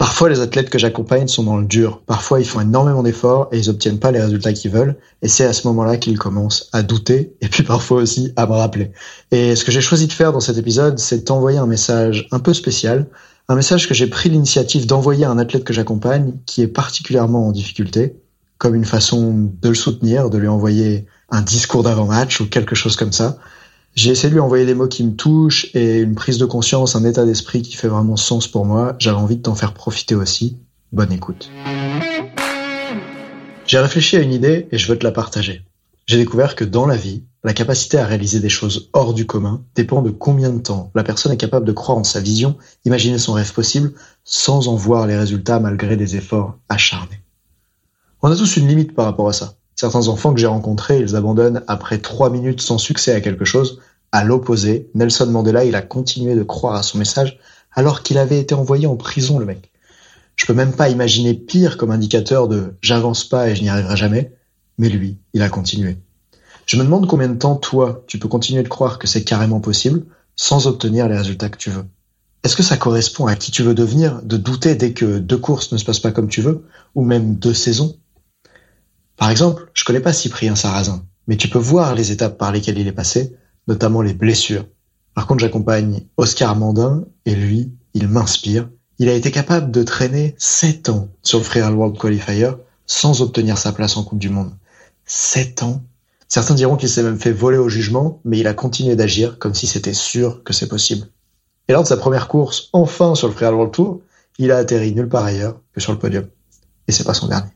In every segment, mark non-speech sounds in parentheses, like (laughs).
Parfois, les athlètes que j'accompagne sont dans le dur. Parfois, ils font énormément d'efforts et ils obtiennent pas les résultats qu'ils veulent. Et c'est à ce moment-là qu'ils commencent à douter et puis (laughs) parfois aussi à me rappeler. Et ce que j'ai choisi de faire dans cet épisode, c'est d'envoyer un message un peu spécial. Un message que j'ai pris l'initiative d'envoyer à un athlète que j'accompagne qui est particulièrement en difficulté, comme une façon de le soutenir, de lui envoyer un discours d'avant-match ou quelque chose comme ça. J'ai essayé de lui envoyer des mots qui me touchent et une prise de conscience, un état d'esprit qui fait vraiment sens pour moi. J'avais envie de t'en faire profiter aussi. Bonne écoute. J'ai réfléchi à une idée et je veux te la partager. J'ai découvert que dans la vie, la capacité à réaliser des choses hors du commun dépend de combien de temps la personne est capable de croire en sa vision, imaginer son rêve possible, sans en voir les résultats malgré des efforts acharnés. On a tous une limite par rapport à ça. Certains enfants que j'ai rencontrés, ils abandonnent après trois minutes sans succès à quelque chose. À l'opposé, Nelson Mandela, il a continué de croire à son message alors qu'il avait été envoyé en prison, le mec. Je peux même pas imaginer pire comme indicateur de j'avance pas et je n'y arriverai jamais. Mais lui, il a continué. Je me demande combien de temps, toi, tu peux continuer de croire que c'est carrément possible sans obtenir les résultats que tu veux. Est-ce que ça correspond à qui tu veux devenir, de douter dès que deux courses ne se passent pas comme tu veux, ou même deux saisons? Par exemple, je connais pas Cyprien Sarrazin, mais tu peux voir les étapes par lesquelles il est passé, notamment les blessures. Par contre, j'accompagne Oscar Mandin et lui, il m'inspire. Il a été capable de traîner 7 ans sur le Freeride World Qualifier sans obtenir sa place en Coupe du Monde. 7 ans. Certains diront qu'il s'est même fait voler au jugement, mais il a continué d'agir comme si c'était sûr que c'est possible. Et lors de sa première course, enfin sur le Freeride World Tour, il a atterri nulle part ailleurs que sur le podium. Et c'est pas son dernier.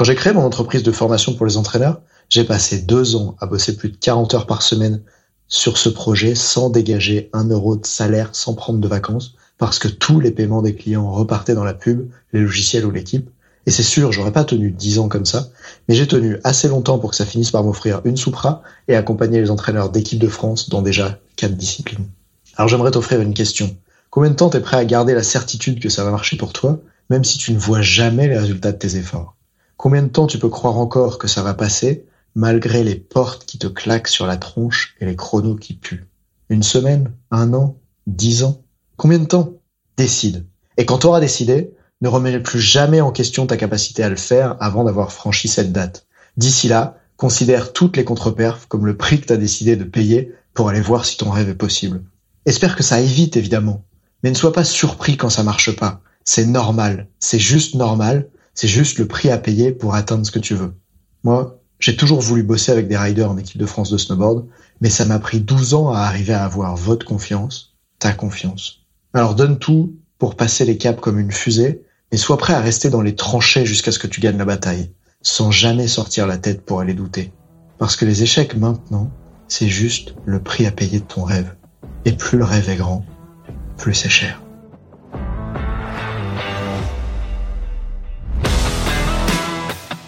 Quand j'ai créé mon entreprise de formation pour les entraîneurs, j'ai passé deux ans à bosser plus de 40 heures par semaine sur ce projet sans dégager un euro de salaire, sans prendre de vacances, parce que tous les paiements des clients repartaient dans la pub, les logiciels ou l'équipe. Et c'est sûr, j'aurais pas tenu dix ans comme ça, mais j'ai tenu assez longtemps pour que ça finisse par m'offrir une soupra et accompagner les entraîneurs d'équipe de France dans déjà quatre disciplines. Alors j'aimerais t'offrir une question. Combien de temps t'es prêt à garder la certitude que ça va marcher pour toi, même si tu ne vois jamais les résultats de tes efforts? Combien de temps tu peux croire encore que ça va passer, malgré les portes qui te claquent sur la tronche et les chronos qui puent? Une semaine? Un an? Dix ans? Combien de temps? Décide. Et quand tu auras décidé, ne remets plus jamais en question ta capacité à le faire avant d'avoir franchi cette date. D'ici là, considère toutes les contre-perfs comme le prix que tu as décidé de payer pour aller voir si ton rêve est possible. Espère que ça évite évidemment, mais ne sois pas surpris quand ça marche pas. C'est normal, c'est juste normal, c'est juste le prix à payer pour atteindre ce que tu veux. Moi, j'ai toujours voulu bosser avec des riders en équipe de France de snowboard, mais ça m'a pris 12 ans à arriver à avoir votre confiance, ta confiance. Alors donne tout pour passer les caps comme une fusée, mais sois prêt à rester dans les tranchées jusqu'à ce que tu gagnes la bataille, sans jamais sortir la tête pour aller douter. Parce que les échecs maintenant, c'est juste le prix à payer de ton rêve. Et plus le rêve est grand, plus c'est cher.